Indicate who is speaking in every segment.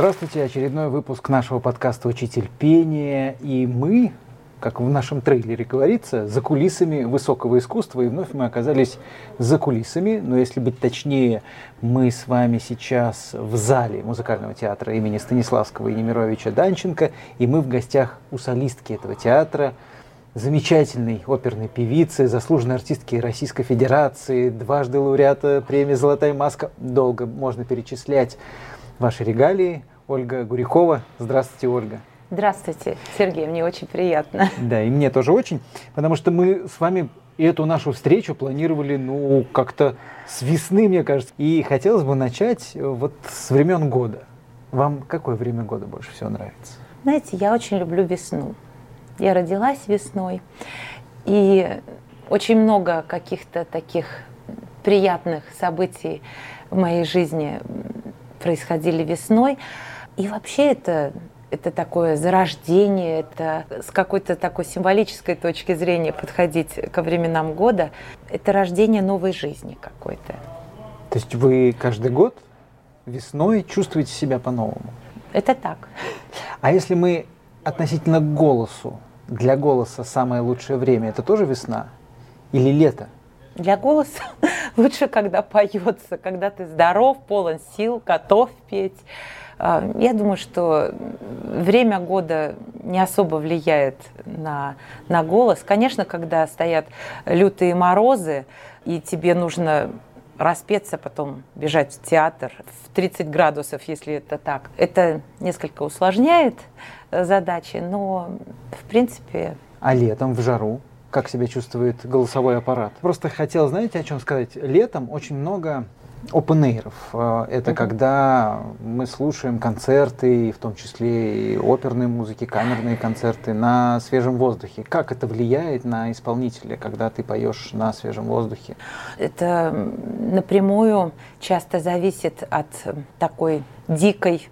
Speaker 1: Здравствуйте, очередной выпуск нашего подкаста «Учитель пения». И мы, как в нашем трейлере говорится, за кулисами высокого искусства. И вновь мы оказались за кулисами. Но если быть точнее, мы с вами сейчас в зале музыкального театра имени Станиславского и Немировича Данченко. И мы в гостях у солистки этого театра, замечательной оперной певицы, заслуженной артистки Российской Федерации, дважды лауреата премии «Золотая маска». Долго можно перечислять ваши регалии. Ольга Гурихова. Здравствуйте, Ольга.
Speaker 2: Здравствуйте, Сергей, мне очень приятно.
Speaker 1: Да, и мне тоже очень, потому что мы с вами эту нашу встречу планировали, ну, как-то с весны, мне кажется. И хотелось бы начать вот с времен года. Вам какое время года больше всего нравится?
Speaker 2: Знаете, я очень люблю весну. Я родилась весной, и очень много каких-то таких приятных событий в моей жизни происходили весной. И вообще это это такое зарождение, это с какой-то такой символической точки зрения подходить ко временам года, это рождение новой жизни какой-то.
Speaker 1: То есть вы каждый год весной чувствуете себя по-новому?
Speaker 2: Это так.
Speaker 1: А если мы относительно к голосу, для голоса самое лучшее время, это тоже весна или лето?
Speaker 2: Для голоса лучше, когда поется, когда ты здоров, полон сил, готов петь. А, я думаю, что время года не особо влияет на, на голос. Конечно, когда стоят лютые морозы, и тебе нужно распеться, потом бежать в театр в 30 градусов, если это так. Это несколько усложняет э, задачи, но в принципе...
Speaker 1: А летом в жару? как себя чувствует голосовой аппарат. Просто хотел, знаете, о чем сказать? Летом очень много open air. Э, это uh-huh. когда мы слушаем концерты, в том числе и оперные музыки, камерные концерты на свежем воздухе. Как это влияет на исполнителя, когда ты поешь на свежем воздухе?
Speaker 2: Это напрямую часто зависит от такой дикой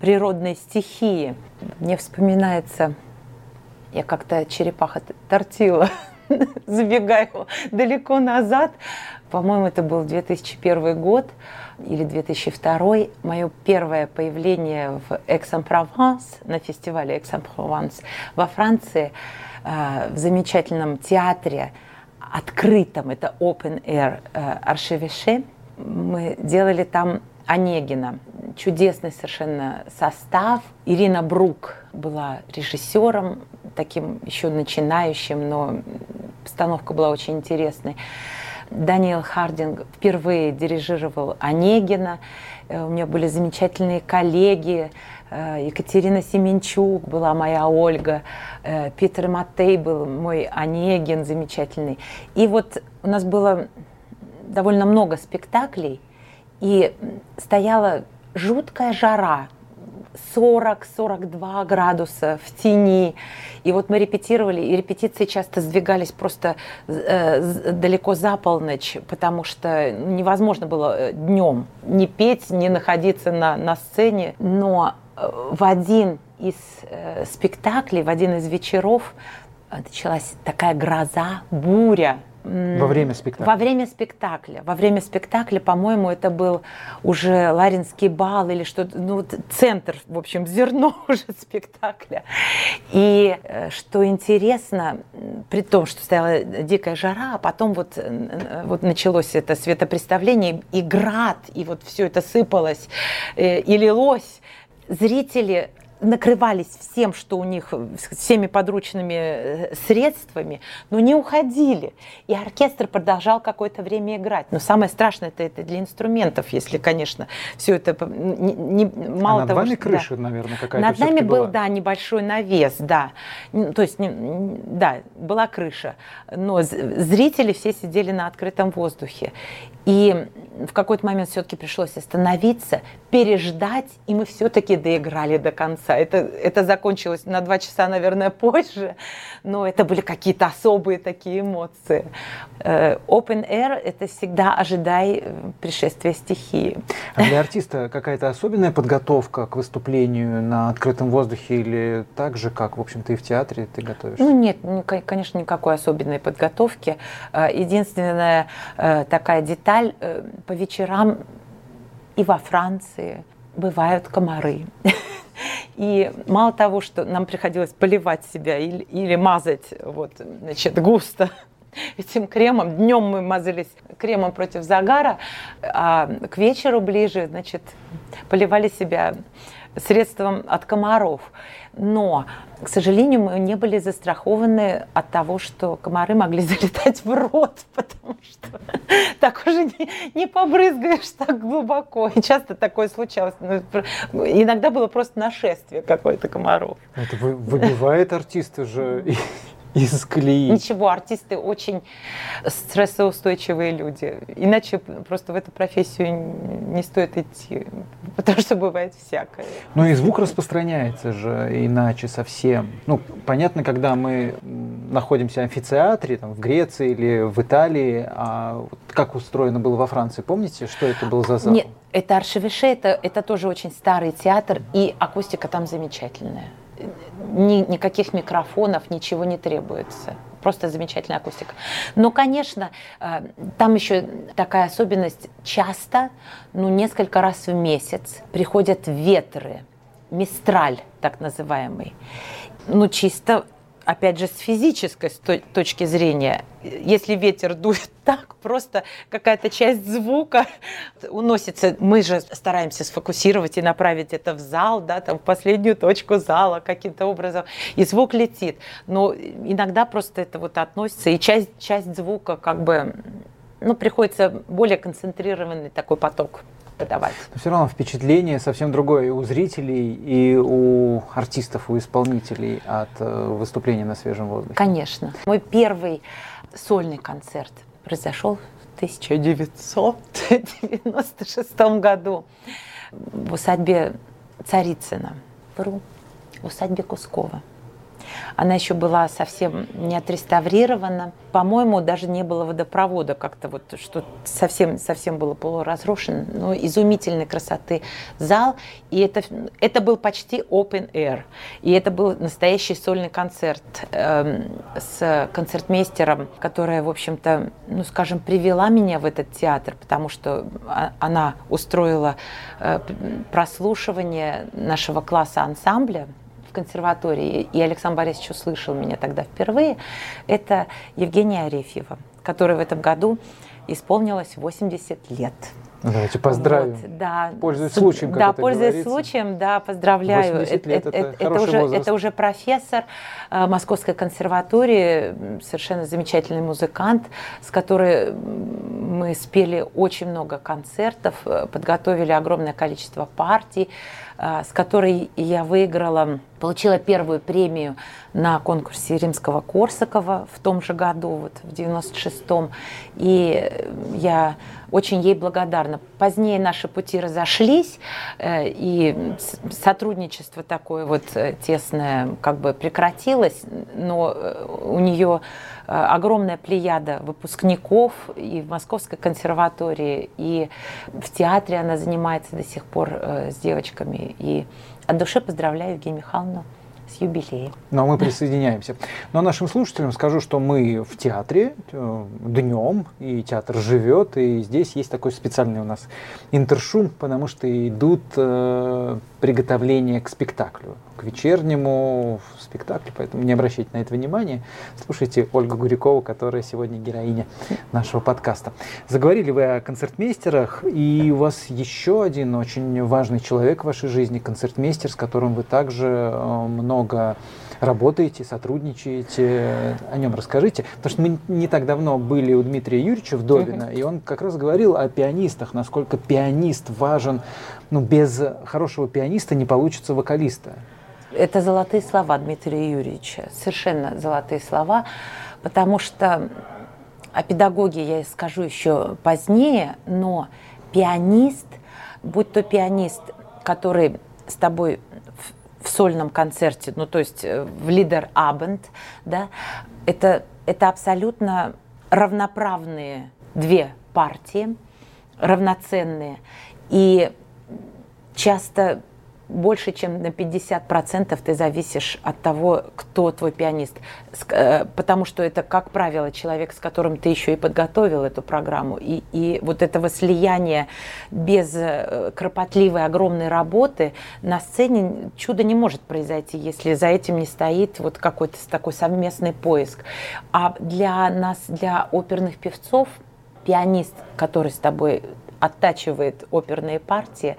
Speaker 2: природной стихии. Мне вспоминается я как-то черепаха тортила, забегаю далеко назад. По-моему, это был 2001 год или 2002. Мое первое появление в Aix-en-Provence, на фестивале Aix-en-Provence во Франции, э, в замечательном театре, открытом, это Open Air Archevêché. Мы делали там Онегина. Чудесный совершенно состав. Ирина Брук была режиссером, таким еще начинающим, но постановка была очень интересной. Даниэл Хардинг впервые дирижировал Онегина. Э, у меня были замечательные коллеги. Э, Екатерина Семенчук была моя Ольга. Э, Питер Матей был мой Онегин замечательный. И вот у нас было довольно много спектаклей – и стояла жуткая жара, 40-42 градуса в тени. И вот мы репетировали, и репетиции часто сдвигались просто э, далеко за полночь, потому что невозможно было э, днем не петь, не находиться на, на сцене. Но э, в один из э, спектаклей, в один из вечеров э, началась такая гроза, буря,
Speaker 1: во время спектакля?
Speaker 2: Во время спектакля. Во время спектакля, по-моему, это был уже Ларинский бал или что-то, ну, центр, в общем, зерно уже спектакля. И э, что интересно, при том, что стояла дикая жара, а потом вот, э, вот началось это светопреставление, и град, и вот все это сыпалось э, и лилось, зрители накрывались всем, что у них, всеми подручными э, средствами, но не уходили. И оркестр продолжал какое-то время играть. Но самое страшное это, это для инструментов, если, конечно, все это не, не,
Speaker 1: мало а над того, вами что, крыша, да. наверное, какая-то
Speaker 2: Над нами был, да, небольшой навес, да. То есть, да, была крыша. Но зрители все сидели на открытом воздухе. И в какой-то момент все-таки пришлось остановиться, переждать, и мы все-таки доиграли до конца. Это, это закончилось на два часа, наверное, позже, но это были какие-то особые такие эмоции. Э, open air – это всегда ожидай э, пришествия стихии.
Speaker 1: А для артиста какая-то особенная подготовка к выступлению на открытом воздухе или так же, как, в общем-то, и в театре ты готовишься?
Speaker 2: Ну нет, конечно, никакой особенной подготовки. Э, единственная такая деталь – по вечерам и во Франции, бывают комары. И мало того, что нам приходилось поливать себя или, или мазать вот, значит, густо этим кремом. Днем мы мазались кремом против загара, а к вечеру ближе, значит, поливали себя средством от комаров. Но, к сожалению, мы не были застрахованы от того, что комары могли залетать в рот, потому что так уже не, не побрызгаешь так глубоко. И часто такое случалось. Ну, иногда было просто нашествие какое-то комаров.
Speaker 1: Это выбивает артиста же из колеи.
Speaker 2: Ничего, артисты очень стрессоустойчивые люди. Иначе просто в эту профессию не стоит идти, потому что бывает всякое.
Speaker 1: Ну и звук распространяется же иначе совсем. Ну, понятно, когда мы находимся в амфитеатре, там, в Греции или в Италии, а вот как устроено было во Франции, помните, что это был за зал?
Speaker 2: Нет, это Аршевише, это, это тоже очень старый театр, и акустика там замечательная ни, никаких микрофонов, ничего не требуется. Просто замечательная акустика. Но, конечно, э, там еще такая особенность. Часто, ну, несколько раз в месяц приходят ветры, мистраль так называемый. Ну, чисто опять же, с физической точки зрения, если ветер дует так, просто какая-то часть звука уносится. Мы же стараемся сфокусировать и направить это в зал, да, там, в последнюю точку зала каким-то образом, и звук летит. Но иногда просто это вот относится, и часть, часть звука как бы, ну, приходится более концентрированный такой поток подавать.
Speaker 1: Но все равно впечатление совсем другое и у зрителей, и у артистов, у исполнителей от э, выступления на свежем воздухе.
Speaker 2: Конечно. Мой первый сольный концерт произошел в 1996 году в усадьбе Царицына. Вру, в усадьбе Кускова. Она еще была совсем не отреставрирована. По-моему, даже не было водопровода как-то вот, что совсем, совсем было полуразрушено. Но изумительной красоты зал. И это, это был почти open air. И это был настоящий сольный концерт э, с концертмейстером, которая, в общем-то, ну, скажем, привела меня в этот театр, потому что а, она устроила э, прослушивание нашего класса ансамбля в консерватории, и Александр Борисович услышал меня тогда впервые, это Евгения Арефьева, которая в этом году исполнилось 80 лет.
Speaker 1: Давайте поздравим.
Speaker 2: Вот, да.
Speaker 1: Пользуясь случаем, как
Speaker 2: Да,
Speaker 1: это
Speaker 2: пользуясь
Speaker 1: говорится.
Speaker 2: случаем, да, поздравляю.
Speaker 1: 80 лет это, это,
Speaker 2: это, уже,
Speaker 1: возраст.
Speaker 2: это уже профессор э, Московской консерватории, совершенно замечательный музыкант, с которой мы спели очень много концертов, э, подготовили огромное количество партий, э, с которой я выиграла, получила первую премию на конкурсе Римского-Корсакова в том же году, вот в 96-м. И я очень ей благодарна. Позднее наши пути разошлись, э, и сотрудничество такое вот э, тесное как бы прекратилось, но э, у нее огромная плеяда выпускников и в Московской консерватории, и в театре она занимается до сих пор с девочками. И от души поздравляю Евгению Михайловну с юбилеем.
Speaker 1: Но мы присоединяемся. Но нашим слушателям скажу, что мы в театре э, днем, и театр живет, и здесь есть такой специальный у нас интершум, потому что идут э, приготовления к спектаклю, к вечернему спектаклю, поэтому не обращайте на это внимания. Слушайте Ольгу Гурякову, которая сегодня героиня нашего подкаста. Заговорили вы о концертмейстерах, и у вас еще один очень важный человек в вашей жизни, концертмейстер, с которым вы также э, много работаете, сотрудничаете, о нем расскажите. Потому что мы не так давно были у Дмитрия Юрьевича Вдовина, и он как раз говорил о пианистах, насколько пианист важен. Ну, без хорошего пианиста не получится вокалиста.
Speaker 2: Это золотые слова Дмитрия Юрьевича, совершенно золотые слова, потому что о педагоге я скажу еще позднее, но пианист, будь то пианист, который с тобой в сольном концерте, ну то есть э, в лидер абенд, да, это, это абсолютно равноправные две партии, равноценные. И часто больше, чем на 50% ты зависишь от того, кто твой пианист. Э, потому что это, как правило, человек, с которым ты еще и подготовил эту программу. И, и вот этого слияния без э, кропотливой огромной работы на сцене чудо не может произойти, если за этим не стоит вот какой-то такой совместный поиск. А для нас, для оперных певцов, пианист, который с тобой оттачивает оперные партии,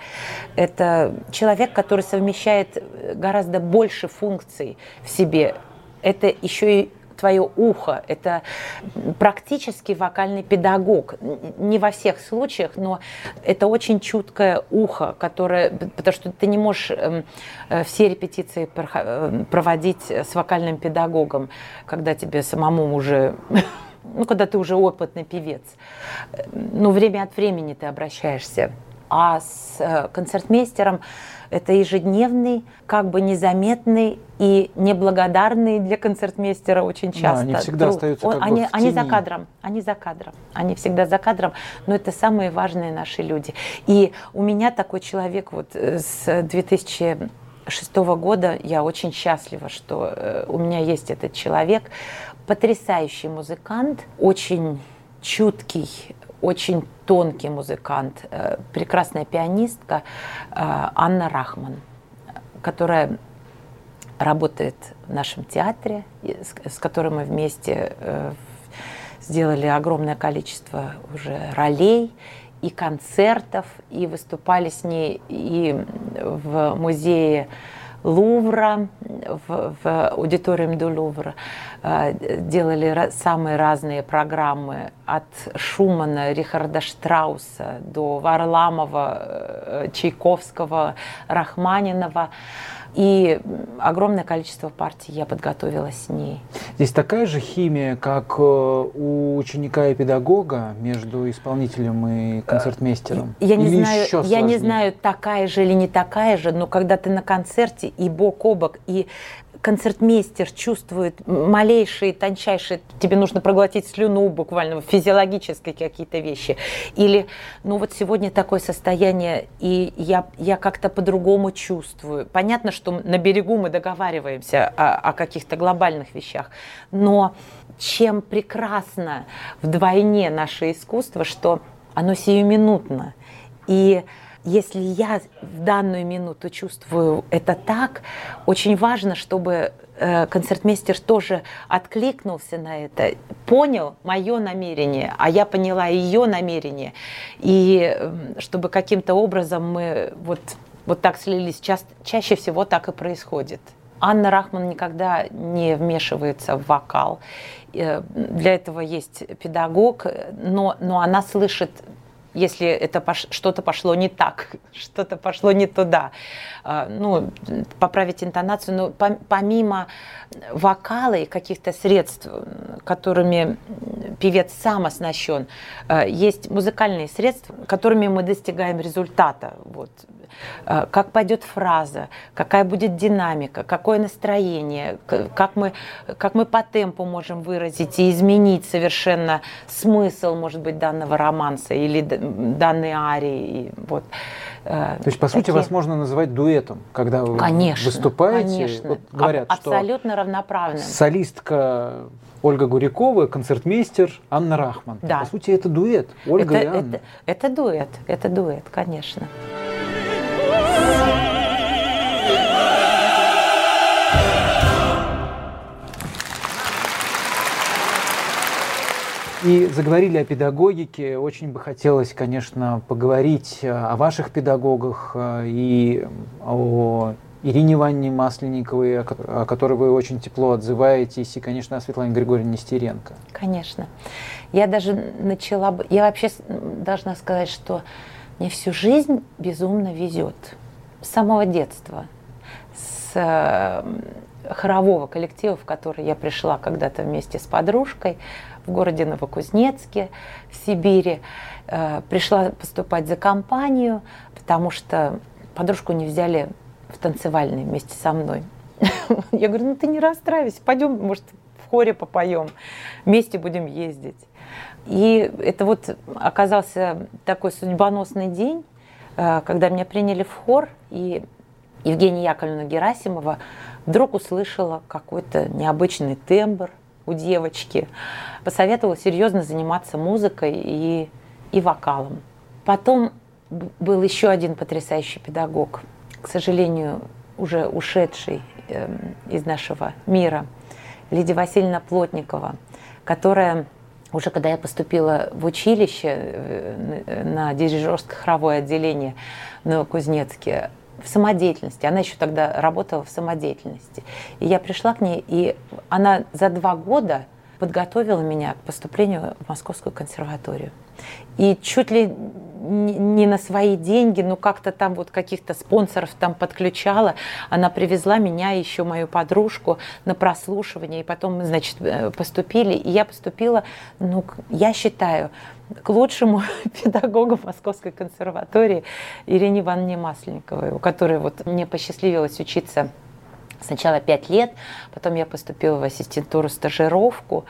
Speaker 2: это человек, который совмещает гораздо больше функций в себе. Это еще и твое ухо, это практически вокальный педагог. Не во всех случаях, но это очень чуткое ухо, которое, потому что ты не можешь эм, э, все репетиции э, проводить с вокальным педагогом, когда тебе самому уже ну, когда ты уже опытный певец, ну, время от времени ты обращаешься. А с э, концертмейстером это ежедневный, как бы незаметный и неблагодарный для концертмейстера очень часто.
Speaker 1: Да, они всегда труд. остаются как
Speaker 2: они,
Speaker 1: бы в
Speaker 2: они за кадром, они за кадром, они всегда за кадром, но это самые важные наши люди. И у меня такой человек вот э, с 2000 шестого года я очень счастлива, что э, у меня есть этот человек потрясающий музыкант, очень чуткий, очень тонкий музыкант, э, прекрасная пианистка э, Анна Рахман, которая работает в нашем театре, с которой мы вместе э, сделали огромное количество уже ролей и концертов, и выступали с ней и в музее Лувра, в, в аудиториум до Лувра, э, делали самые разные программы от Шумана, Рихарда Штрауса до Варламова, э, Чайковского, Рахманинова. И огромное количество партий я подготовила с ней.
Speaker 1: Здесь такая же химия, как э, у ученика и педагога между исполнителем и концертмейстером?
Speaker 2: Я не, знаю, я не знаю, такая же или не такая же, но когда ты на концерте и бок о бок, и концертмейстер чувствует малейшие, тончайшие, тебе нужно проглотить слюну буквально, физиологические какие-то вещи. Или, ну вот сегодня такое состояние, и я, я как-то по-другому чувствую. Понятно, что на берегу мы договариваемся о, о каких-то глобальных вещах, но чем прекрасно вдвойне наше искусство, что оно сиюминутно. И если я в данную минуту чувствую это так, очень важно, чтобы э, концертмейстер тоже откликнулся на это, понял мое намерение, а я поняла ее намерение, и эм, чтобы каким-то образом мы вот, вот так слились, ча чаще всего так и происходит. Анна Рахман никогда не вмешивается в вокал. Э, для этого есть педагог, но, но она слышит если это пош... что-то пошло не так, что-то пошло не туда. А, ну, поправить интонацию, но помимо вокала и каких-то средств, которыми певец сам оснащен, а, есть музыкальные средства, которыми мы достигаем результата. Вот. А, как пойдет фраза, какая будет динамика, какое настроение, как мы, как мы по темпу можем выразить и изменить совершенно смысл, может быть, данного романса или данной арии. Вот.
Speaker 1: Э, То есть, по такие... сути, вас можно называть дуэтом, когда вы конечно, выступаете.
Speaker 2: Конечно, вот говорят, а, абсолютно что равноправным.
Speaker 1: Солистка Ольга Гурякова, концертмейстер Анна Рахман. Да. По сути, это дуэт. Ольга
Speaker 2: это,
Speaker 1: и Анна.
Speaker 2: Это, это дуэт, это дуэт, конечно.
Speaker 1: И заговорили о педагогике. Очень бы хотелось, конечно, поговорить о ваших педагогах э, и о Ирине Ивановне Масленниковой, о которой вы очень тепло отзываетесь, и, конечно, о Светлане Григорьевне Нестеренко.
Speaker 2: Конечно. Я даже начала бы... Я вообще должна сказать, что мне всю жизнь безумно везет. С самого детства. С э, хорового коллектива, в который я пришла когда-то вместе с подружкой в городе Новокузнецке в Сибири. Э, пришла поступать за компанию, потому что подружку не взяли в танцевальный вместе со мной. Я говорю, ну ты не расстраивайся, пойдем, может, в хоре попоем, вместе будем ездить. И это вот оказался такой судьбоносный день, э, когда меня приняли в хор, и Евгения Яковлевна Герасимова вдруг услышала какой-то необычный тембр у девочки, посоветовала серьезно заниматься музыкой и, и вокалом. Потом был еще один потрясающий педагог, к сожалению, уже ушедший э, из нашего мира, Лидия Васильевна Плотникова, которая уже когда я поступила в училище э, на дирижерско-хоровое отделение в Новокузнецке, в самодеятельности. Она еще тогда работала в самодеятельности. И я пришла к ней, и она за два года подготовила меня к поступлению в Московскую консерваторию. И чуть ли не на свои деньги, ну как-то там вот каких-то спонсоров там подключала. Она привезла меня, еще мою подружку, на прослушивание, и потом мы, значит, э, поступили. И я поступила, ну, я считаю, к лучшему педагогу Московской консерватории Ирине Ивановне Масленниковой, у которой вот мне посчастливилось учиться Сначала пять лет, потом я поступила в ассистентуру стажировку.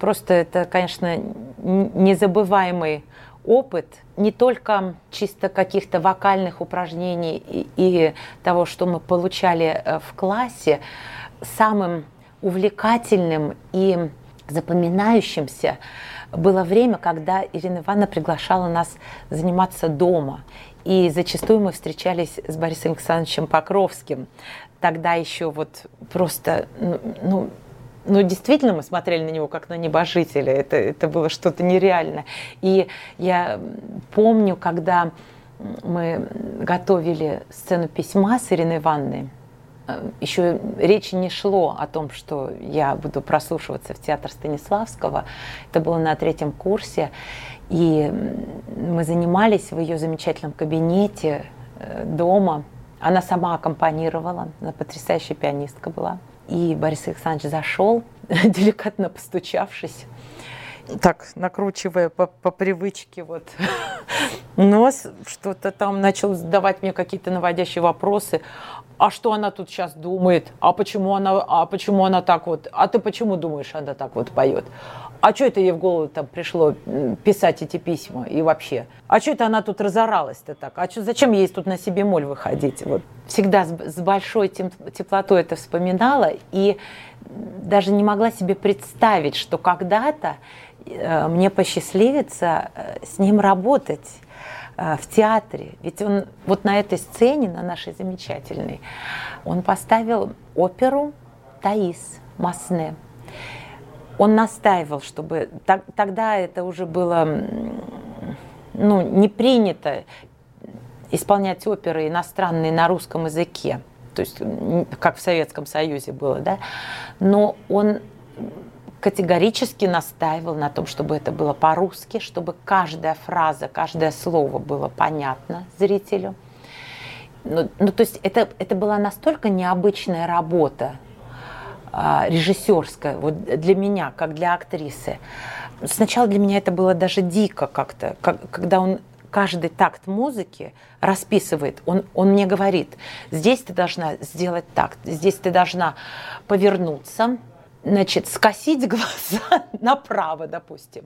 Speaker 2: Просто это, конечно, незабываемый опыт не только чисто каких-то вокальных упражнений и, и того, что мы получали э, в классе, самым увлекательным и запоминающимся было время, когда Ирина Ивановна приглашала нас заниматься дома. И зачастую мы встречались с Борисом Александровичем Покровским. Тогда еще вот просто, ну, ну ну, действительно, мы смотрели на него как на небожителя. Это, это было что-то нереальное. И я помню, когда мы готовили сцену письма с Ириной Ивановной, э, еще речи не шло о том, что я буду прослушиваться в театр Станиславского. Это было на третьем курсе. И мы занимались в ее замечательном кабинете э, дома. Она сама аккомпанировала, она потрясающая пианистка была. И Борис Александрович зашел, деликатно постучавшись, так накручивая по, по привычке вот нос, что-то там начал задавать мне какие-то наводящие вопросы. А что она тут сейчас думает? А почему она, а почему она так вот? А ты почему думаешь, она так вот поет? А что это ей в голову там пришло писать эти письма и вообще? А что это она тут разоралась-то так? А что, зачем ей тут на себе моль выходить? Вот. Всегда с, с большой теплотой это вспоминала и даже не могла себе представить, что когда-то э, мне посчастливится э, с ним работать э, в театре. Ведь он вот на этой сцене, на нашей замечательной, он поставил оперу «Таис» Масне он настаивал, чтобы так, тогда это уже было ну, не принято исполнять оперы иностранные на русском языке, то есть как в Советском Союзе было, да, но он категорически настаивал на том, чтобы это было по-русски, чтобы каждая фраза, каждое слово было понятно зрителю. Ну, ну то есть это, это была настолько необычная работа, а, режиссерская, вот для меня, как для актрисы. Сначала для меня это было даже дико как-то, как, когда он каждый такт музыки расписывает. Он, он мне говорит, здесь ты должна сделать так, здесь ты должна повернуться, значит, скосить глаза направо, допустим,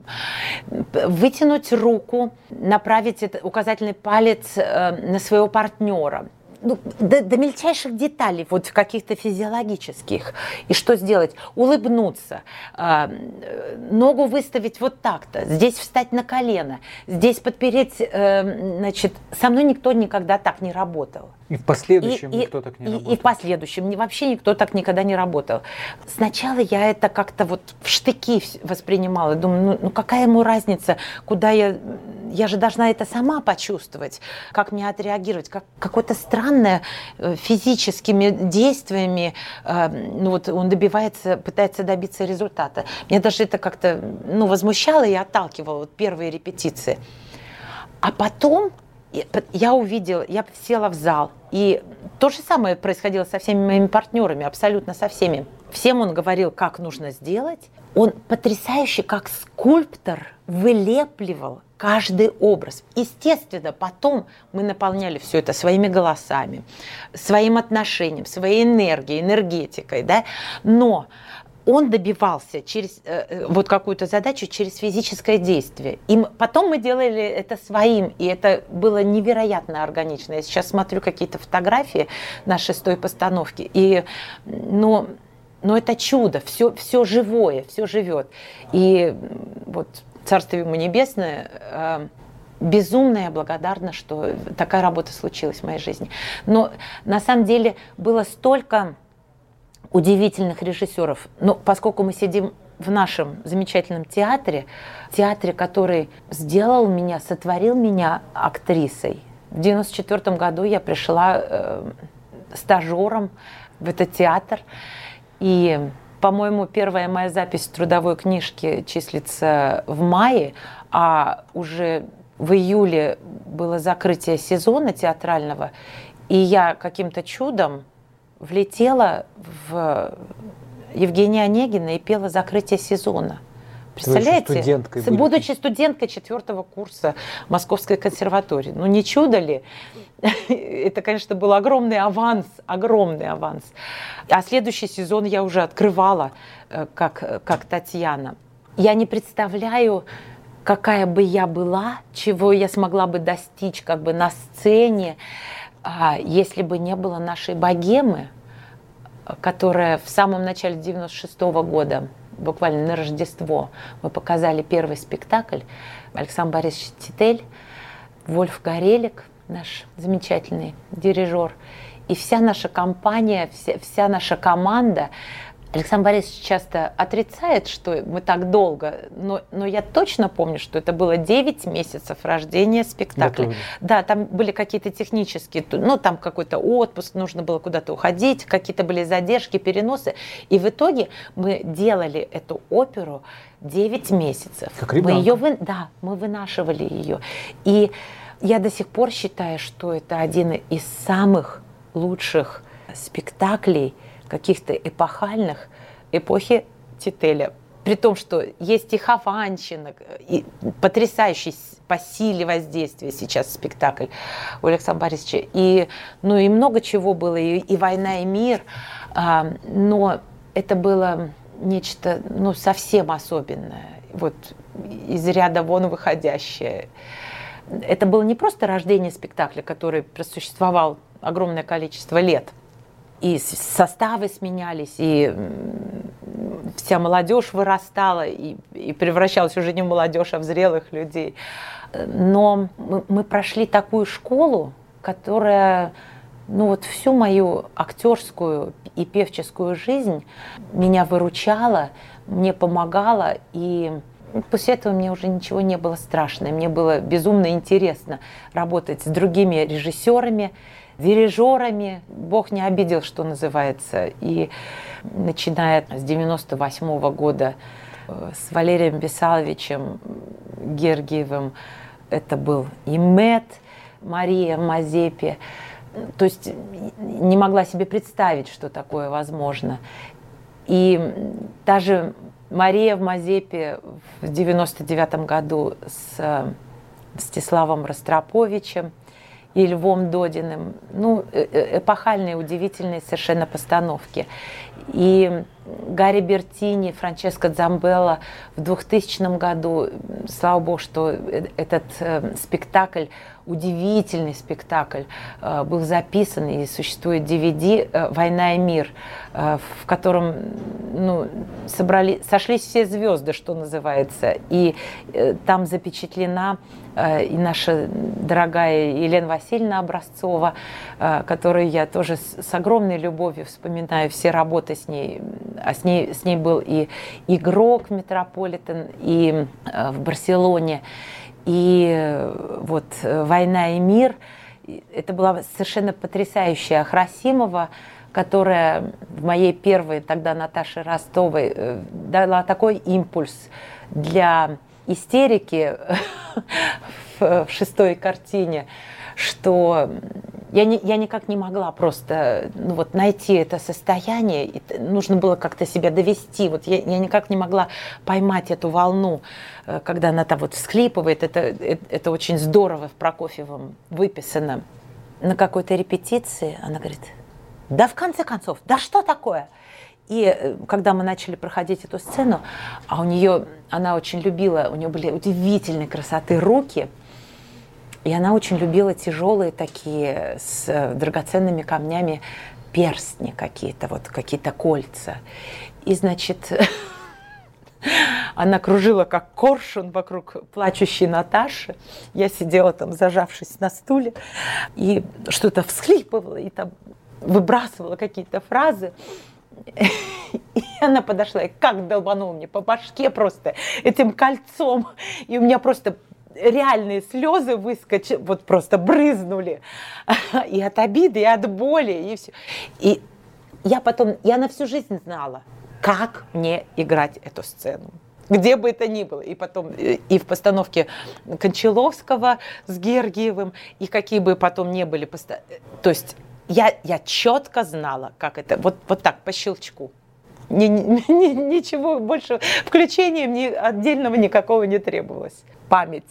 Speaker 2: вытянуть руку, направить указательный палец э, на своего партнера, ну, до, до мельчайших деталей, вот каких-то физиологических. И что сделать? Улыбнуться, э, ногу выставить вот так-то, здесь встать на колено, здесь подпереть, э, значит, со мной никто никогда так не работал.
Speaker 1: И в последующем и, никто и, так не
Speaker 2: и,
Speaker 1: работал.
Speaker 2: И в последующем вообще никто так никогда не работал. Сначала я это как-то вот в штыки воспринимала. Думаю, ну, ну какая ему разница, куда я... Я же должна это сама почувствовать, как мне отреагировать, как какое-то странное э, физическими действиями, э, ну вот он добивается, пытается добиться результата. Мне даже это как-то, ну, возмущало и отталкивало вот первые репетиции. А потом я увидела, я села в зал, и то же самое происходило со всеми моими партнерами, абсолютно со всеми. Всем он говорил, как нужно сделать. Он потрясающий, как скульптор, вылепливал каждый образ. Естественно, потом мы наполняли все это своими голосами, своим отношением, своей энергией, энергетикой, да. Но он добивался через э, э, вот какую-то задачу через физическое действие. И потом мы делали это своим, и это было невероятно органично. Я сейчас смотрю какие-то фотографии на шестой постановке, и ну, ну это чудо, все, все живое, все живет. И вот Царство ему небесное, э, безумно я благодарна, что такая работа случилась в моей жизни. Но на самом деле было столько удивительных режиссеров. Но поскольку мы сидим в нашем замечательном театре, театре, который сделал меня, сотворил меня актрисой. В 1994 году я пришла э, стажером в этот театр. И, по-моему, первая моя запись в трудовой книжке числится в мае, а уже в июле было закрытие сезона театрального, и я каким-то чудом влетела в Евгения Онегина и пела закрытие сезона. Представляете?
Speaker 1: Студенткой
Speaker 2: Будучи студенткой четвертого курса Московской консерватории. Ну не чудо ли? Это, конечно, был огромный аванс, огромный аванс. А следующий сезон я уже открывала э, как, как Татьяна. Я не представляю, какая бы я была, чего я смогла бы достичь как бы на сцене, а если бы не было нашей богемы, которая в самом начале 96 -го года, буквально на Рождество, мы показали первый спектакль. Александр Борисович Титель, Вольф Горелик, наш замечательный дирижер, и вся наша компания, вся, вся наша команда Александр Борисович часто отрицает, что мы так долго, но, но я точно помню, что это было 9 месяцев рождения спектакля. Да, там были какие-то технические, ну там какой-то отпуск, нужно было куда-то уходить, какие-то были задержки, переносы. И в итоге мы делали эту оперу 9 месяцев.
Speaker 1: Как
Speaker 2: мы ее, вы... да, мы вынашивали ее. И я до сих пор считаю, что это один из самых лучших спектаклей, каких-то эпохальных эпохи Тителя. При том, что есть и Хованщина, и потрясающий по силе воздействия сейчас спектакль у Александра Борисовича. И, ну, и много чего было, и, и «Война и мир», а, но это было нечто ну, совсем особенное, вот из ряда вон выходящее. Это было не просто рождение спектакля, который просуществовал огромное количество лет – и составы сменялись, и вся молодежь вырастала и, и превращалась уже не в молодежь, а в зрелых людей. Но мы, мы прошли такую школу, которая ну вот всю мою актерскую и певческую жизнь меня выручала, мне помогала, и после этого мне уже ничего не было страшно. Мне было безумно интересно работать с другими режиссерами, дирижерами. Бог не обидел, что называется. И начиная с 98 -го года э, с Валерием Бесаловичем Гергиевым, это был и Мэтт, Мария Мазепи. То есть не могла себе представить, что такое возможно. И даже Мария в Мазепе в 99 году с Мстиславом Ростроповичем – и Львом Додиным. Ну, э, э, эпохальные, удивительные совершенно постановки. И Гарри Бертини, Франческо Дзамбелла в 2000 году, слава богу, что э, этот спектакль удивительный спектакль э, был записан и существует DVD э, «Война и мир», э, в котором ну, собрали, сошлись все звезды, что называется, и там запечатлена и наша дорогая Елена Васильевна Образцова, которую я тоже с огромной любовью вспоминаю все работы с ней. А с ней, с ней был и игрок Метрополитен, и в Барселоне. И э, вот э, «Война и мир» – это была совершенно потрясающая Храсимова, которая в моей первой тогда Наташе Ростовой э, дала такой импульс для истерики в шестой картине, что я, не, я никак не могла просто ну, вот, найти это состояние. И нужно было как-то себя довести. Вот я, я никак не могла поймать эту волну, э, когда она там вот всхлипывает. Это, это, это очень здорово в Прокофьевом выписано. На какой-то репетиции она говорит, да в конце концов, да что такое? И э, когда мы начали проходить эту сцену, а у нее, она очень любила, у нее были удивительной красоты руки, и она очень любила тяжелые такие с э, драгоценными камнями перстни какие-то, вот какие-то кольца. И, значит, она кружила как коршун вокруг плачущей Наташи. Я сидела там, зажавшись на стуле, и что-то всхлипывала, и там выбрасывала какие-то фразы. И она подошла и как долбанула мне по башке просто этим кольцом. И у меня просто реальные слезы выскочили, вот просто брызнули. И от обиды, и от боли, и все. И я потом, я на всю жизнь знала, как мне играть эту сцену где бы это ни было. И потом э, и в постановке Кончаловского с Гергиевым, и какие бы потом не были. Посто... То есть я, я четко знала, как это, вот, вот так, по щелчку. Ни, ни, ни, ничего больше, включения мне отдельного никакого не требовалось. Память.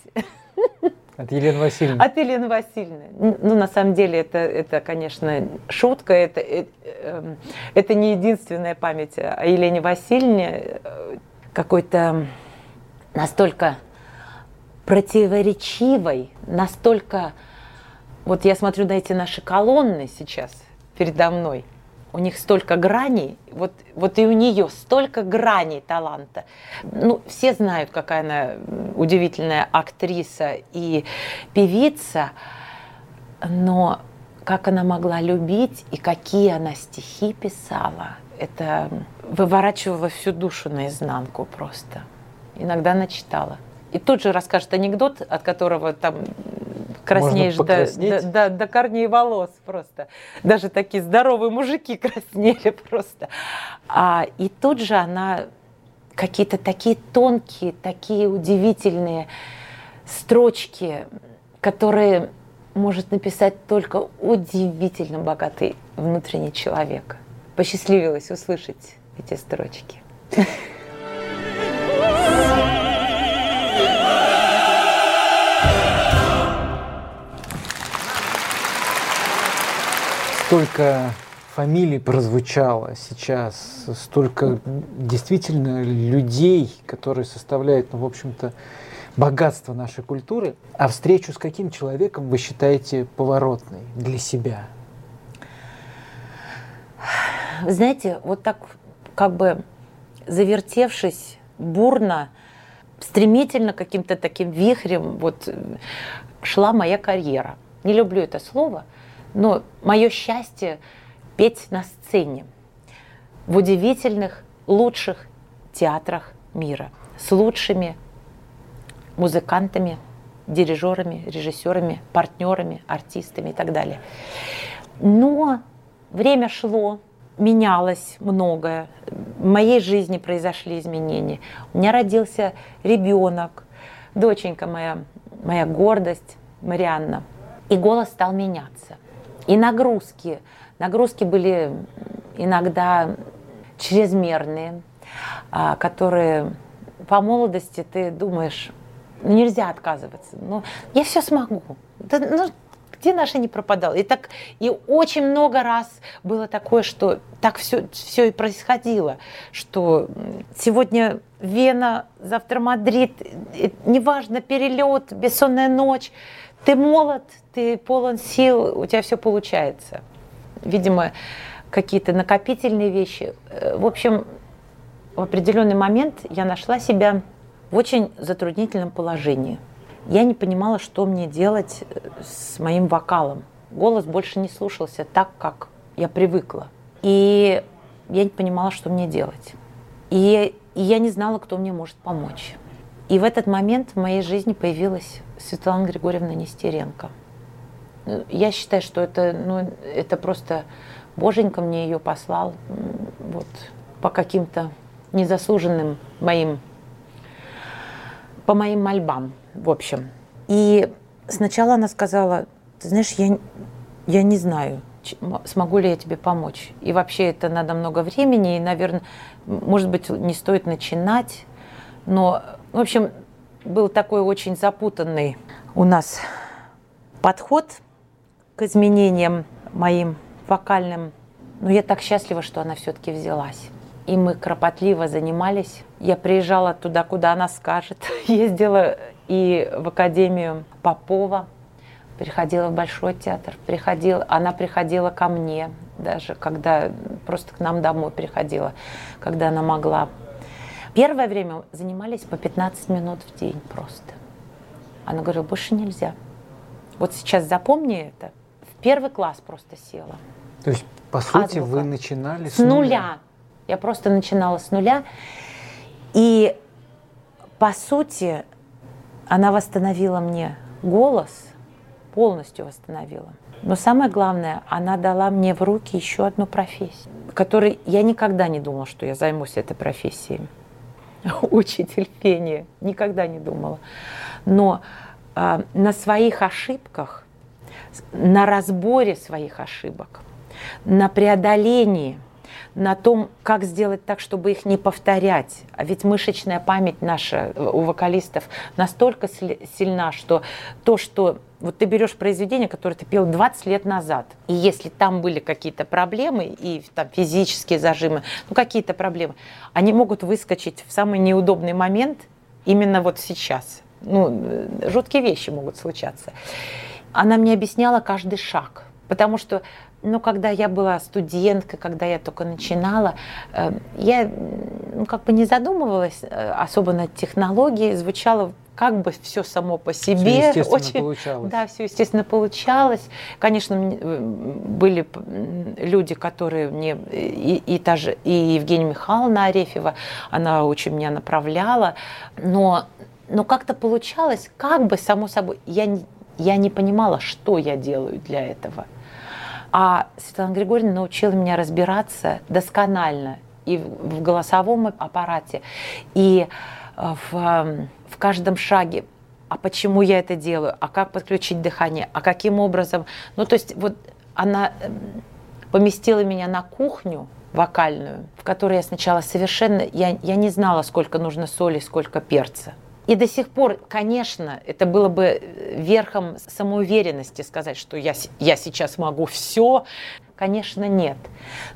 Speaker 1: От Елены Васильевны.
Speaker 2: От Елены Васильевны. Ну, на самом деле, это, это конечно, шутка. Это, это, эм, это не единственная память о Елене Васильевне. Какой-то настолько противоречивой, настолько вот я смотрю на эти наши колонны сейчас передо мной. У них столько граней, вот, вот и у нее столько граней таланта. Ну, все знают, какая она удивительная актриса и певица, но как она могла любить и какие она стихи писала, это выворачивало всю душу наизнанку просто. Иногда она читала. И тут же расскажет анекдот, от которого там краснеешь до, до, до, до корней волос просто. Даже такие здоровые мужики краснели просто. А, и тут же она какие-то такие тонкие, такие удивительные строчки, которые может написать только удивительно богатый внутренний человек. Посчастливилось услышать эти строчки.
Speaker 1: столько фамилий прозвучало сейчас, столько действительно людей, которые составляют, ну, в общем-то, богатство нашей культуры. А встречу с каким человеком вы считаете поворотной для себя?
Speaker 2: Знаете, вот так как бы завертевшись бурно, стремительно каким-то таким вихрем вот шла моя карьера. Не люблю это слово – но мое счастье петь на сцене в удивительных, лучших театрах мира с лучшими музыкантами, дирижерами, режиссерами, партнерами, артистами и так далее. Но время шло, менялось многое. В моей жизни произошли изменения. У меня родился ребенок, доченька моя, моя гордость, Марианна. И голос стал меняться. И нагрузки. Нагрузки были иногда чрезмерные, а, которые по молодости ты думаешь, ну, нельзя отказываться. Ну, я все смогу. Да, ну, где наша не пропадала? И так и очень много раз было такое, что так все, все и происходило, что сегодня Вена, завтра Мадрид, неважно, перелет, бессонная ночь, ты молод, ты полон сил, у тебя все получается. Видимо, какие-то накопительные вещи. Э, в общем, в определенный момент я нашла себя в очень затруднительном положении. Я не понимала, что мне делать э, с моим вокалом. Голос больше не слушался так, как я привыкла. И я не понимала, что мне делать. И, и я не знала, кто мне может помочь. И в этот момент в моей жизни появилась Светлана Григорьевна Нестеренко. Я считаю, что это, ну, это просто Боженька мне ее послал вот, по каким-то незаслуженным моим, по моим мольбам, в общем. И сначала она сказала, ты знаешь, я, я не знаю, смогу ли я тебе помочь. И вообще это надо много времени, и, наверное, может быть, не стоит начинать. Но, в общем, был такой очень запутанный у нас подход к изменениям моим вокальным. Но я так счастлива, что она все-таки взялась. и мы кропотливо занимались. Я приезжала туда, куда она скажет. Ездила и в Академию Попова, приходила в Большой театр, приходила, она приходила ко мне, даже когда просто к нам домой приходила, когда она могла. Первое время занимались по 15 минут в день просто. Она говорила, больше нельзя. Вот сейчас запомни это. В первый класс просто села.
Speaker 1: То есть, по сути, Азбука. вы начинали
Speaker 2: с, с нуля. нуля. Я просто начинала с нуля. И, по сути, она восстановила мне голос, полностью восстановила. Но самое главное, она дала мне в руки еще одну профессию, которой я никогда не думала, что я займусь этой профессией. Учитель пения. Никогда не думала. Но э, на своих ошибках, на разборе своих ошибок, на преодолении – на том, как сделать так, чтобы их не повторять. А ведь мышечная память наша э, у вокалистов настолько сильна, что то, что вот ты берешь произведение, которое ты пел 20 лет назад, и если там были какие-то проблемы, и там физические зажимы, ну какие-то проблемы, они могут выскочить в самый неудобный момент именно вот сейчас. Ну, э, жуткие вещи могут случаться. Она мне объясняла каждый шаг, потому что но когда я была студенткой, когда я только начинала, э, я ну, как бы не задумывалась э, особо над технологией, звучало как бы все само по себе.
Speaker 1: Все естественно очень, получалось.
Speaker 2: Да, все естественно получалось. Конечно, э, были люди, которые мне, и, и, та же, и Евгения Михайловна Арефьева, она очень меня направляла, но, но как-то получалось, как бы само собой, я, я не понимала, что я делаю для этого. А Светлана Григорьевна научила меня разбираться досконально и в голосовом аппарате, и э, в, эм, в каждом шаге. А почему я это делаю? А как подключить дыхание? А каким образом? Ну, то есть вот она эм, поместила меня на кухню вокальную, в которой я сначала совершенно, я, я не знала, сколько нужно соли, сколько перца. И до сих пор, конечно, это было бы э, верхом самоуверенности сказать, что я, я сейчас могу все. Конечно, нет.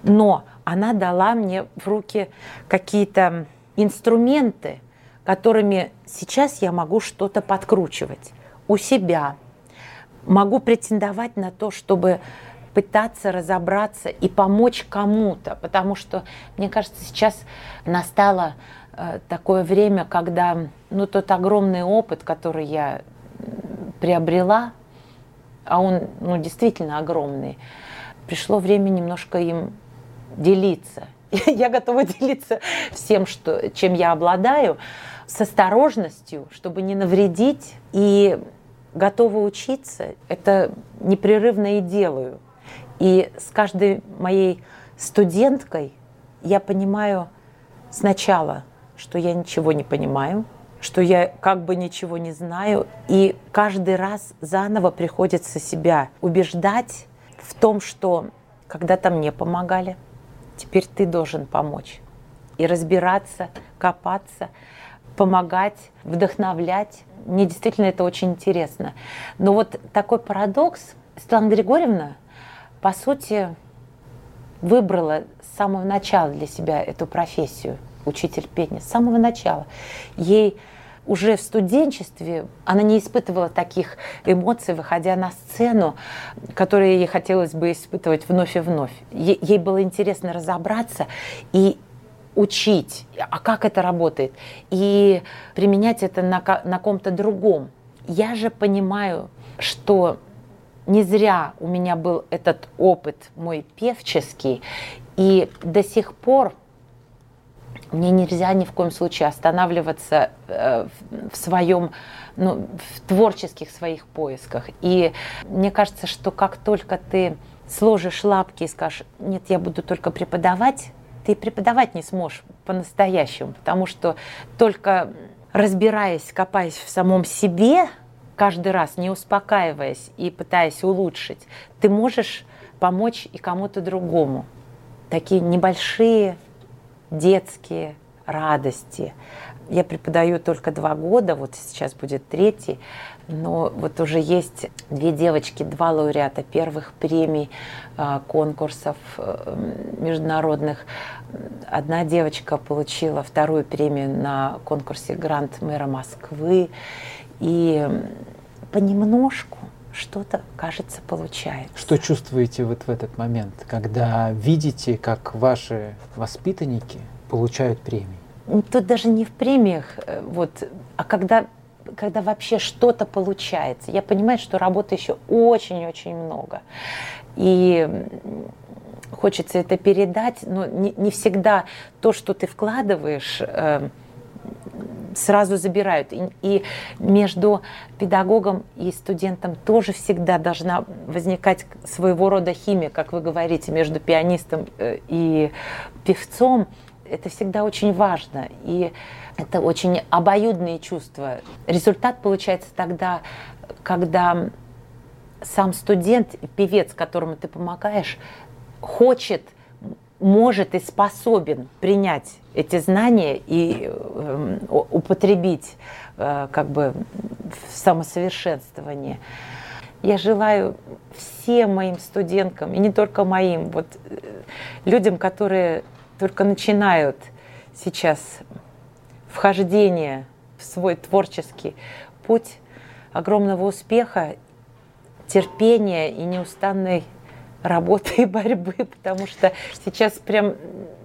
Speaker 2: Но она дала мне в руки какие-то инструменты, которыми сейчас я могу что-то подкручивать у себя. Могу претендовать на то, чтобы пытаться разобраться и помочь кому-то, потому что, мне кажется, сейчас настало такое время, когда ну, тот огромный опыт, который я приобрела, а он ну, действительно огромный, пришло время немножко им делиться. Я готова делиться всем, что, чем я обладаю, с осторожностью, чтобы не навредить, и готова учиться. Это непрерывно и делаю. И с каждой моей студенткой я понимаю сначала – что я ничего не понимаю, что я как бы ничего не знаю. И каждый раз заново приходится себя убеждать в том, что когда-то мне помогали, теперь ты должен помочь. И разбираться, копаться, помогать, вдохновлять. Мне действительно это очень интересно. Но вот такой парадокс. Светлана Григорьевна, по сути, выбрала с самого начала для себя эту профессию – учитель пения, с самого начала. Ей уже в студенчестве она не испытывала таких эмоций, выходя на сцену, которые ей хотелось бы испытывать вновь и вновь. Ей, было интересно разобраться и учить, а как это работает, и применять это на, на ком-то другом. Я же понимаю, что не зря у меня был этот опыт мой певческий, и до сих пор мне нельзя ни в коем случае останавливаться э, в своем, ну, в творческих своих поисках. И мне кажется, что как только ты сложишь лапки и скажешь, нет, я буду только преподавать, ты преподавать не сможешь по-настоящему, потому что только разбираясь, копаясь в самом себе, каждый раз не успокаиваясь и пытаясь улучшить, ты можешь помочь и кому-то другому. Такие небольшие детские радости. Я преподаю только два года, вот сейчас будет третий, но вот уже есть две девочки, два лауреата первых премий э, конкурсов э, международных. Одна девочка получила вторую премию на конкурсе «Грант мэра Москвы». И понемножку что-то, кажется, получается.
Speaker 1: Что чувствуете вот в этот момент, когда видите, как ваши воспитанники получают премии?
Speaker 2: Тут даже не в премиях, э, вот, а когда, когда вообще что-то получается. Я понимаю, что работы еще очень-очень много. И хочется это передать, но не, не всегда то, что ты вкладываешь, э, сразу забирают. И, и между педагогом и студентом тоже всегда должна возникать своего рода химия, как вы говорите, между пианистом э, и певцом. Это всегда очень важно. И это очень обоюдные чувства. Результат получается тогда, когда сам студент, певец, которому ты помогаешь, хочет может и способен принять эти знания и э, употребить э, как бы в самосовершенствовании. Я желаю всем моим студенткам, и не только моим, вот э, людям, которые только начинают сейчас вхождение в свой творческий путь, огромного успеха, терпения и неустанной работы и борьбы, потому что сейчас прям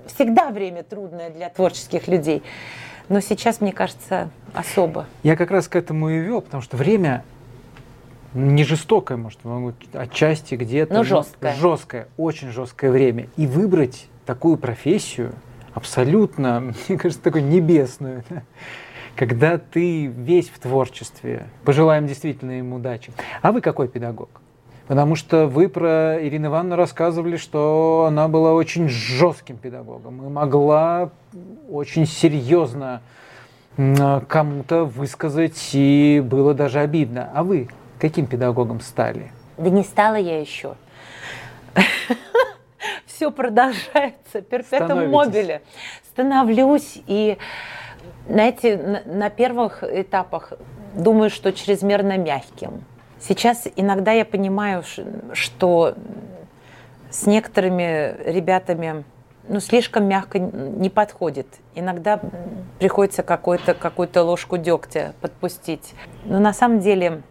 Speaker 2: всегда время трудное для творческих людей. Но сейчас, мне кажется, особо.
Speaker 1: Я как раз к этому и вел, потому что время не жестокое, может, отчасти где-то.
Speaker 2: Но жесткое.
Speaker 1: Жесткое, очень жесткое время. И выбрать такую профессию абсолютно, мне кажется, такой небесную, когда ты весь в творчестве. Пожелаем действительно им удачи. А вы какой педагог? Потому что вы про Ирину Ивановну рассказывали, что она была очень жестким педагогом и могла очень серьезно кому-то высказать, и было даже обидно. А вы каким педагогом стали?
Speaker 2: Да не стала я еще. Все продолжается, перпетум мобиле. Становлюсь и, знаете, на первых этапах думаю, что чрезмерно мягким Сейчас иногда я понимаю, что с некоторыми ребятами ну, слишком мягко не подходит. Иногда приходится какую-то какую ложку дегтя подпустить. Но на самом деле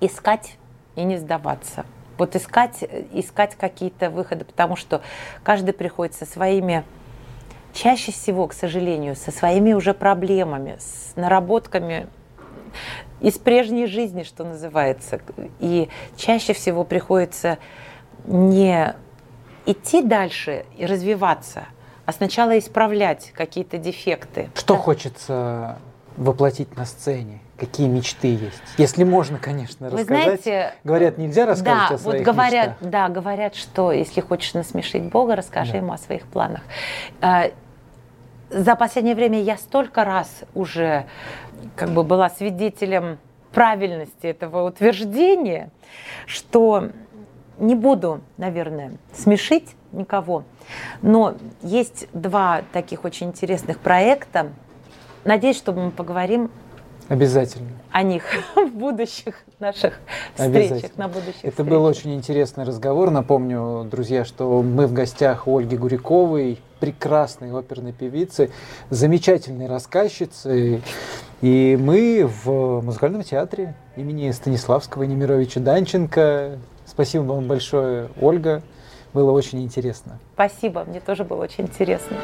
Speaker 2: искать и не сдаваться. Вот искать, искать какие-то выходы, потому что каждый приходит со своими, чаще всего, к сожалению, со своими уже проблемами, с наработками из прежней жизни, что называется. И чаще всего приходится не идти дальше и развиваться, а сначала исправлять какие-то дефекты.
Speaker 1: Что да. хочется воплотить на сцене? Какие мечты есть? Если можно, конечно, Вы рассказать. Знаете, говорят, нельзя рассказывать
Speaker 2: да,
Speaker 1: о своих
Speaker 2: вот говорят,
Speaker 1: мечтах.
Speaker 2: Да, говорят, что если хочешь насмешить Бога, расскажи да. ему о своих планах. За последнее время я столько раз уже как бы была свидетелем правильности этого утверждения, что не буду, наверное, смешить никого, но есть два таких очень интересных проекта. Надеюсь, что мы поговорим
Speaker 1: Обязательно.
Speaker 2: О них в будущих наших встречах, на будущих
Speaker 1: Это
Speaker 2: встречах.
Speaker 1: был очень интересный разговор. Напомню, друзья, что мы в гостях у Ольги Гуряковой, прекрасной оперной певицы, замечательной рассказчицы. И мы в музыкальном театре имени Станиславского и Немировича Данченко. Спасибо вам большое, Ольга. Было очень интересно.
Speaker 2: Спасибо, мне тоже было очень интересно.